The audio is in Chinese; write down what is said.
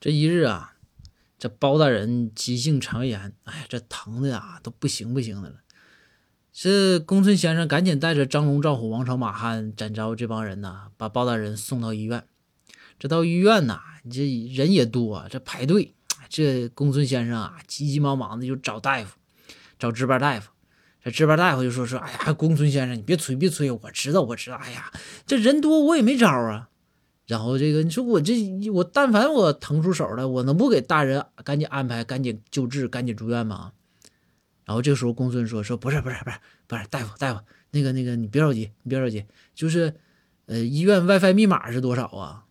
这一日啊，这包大人急性肠胃炎，哎呀，这疼的呀都不行不行的了。这公孙先生赶紧带着张龙、赵虎、王朝、马汉、展昭这帮人呐，把包大人送到医院。这到医院呐，这人也多，这排队。这公孙先生啊，急急忙忙的就找大夫，找值班大夫。这值班大夫就说说：“哎呀，公孙先生，你别催，别催，我知道，我知道。哎呀，这人多，我也没招啊。然后这个，你说我这我但凡我腾出手来，我能不给大人赶紧安排、赶紧救治、赶紧住院吗？”然后这个时候，公孙说：“说不是，不是，不是，不是，大夫，大夫，那个，那个，你别着急，你别着急，就是，呃，医院 WiFi 密码是多少啊？”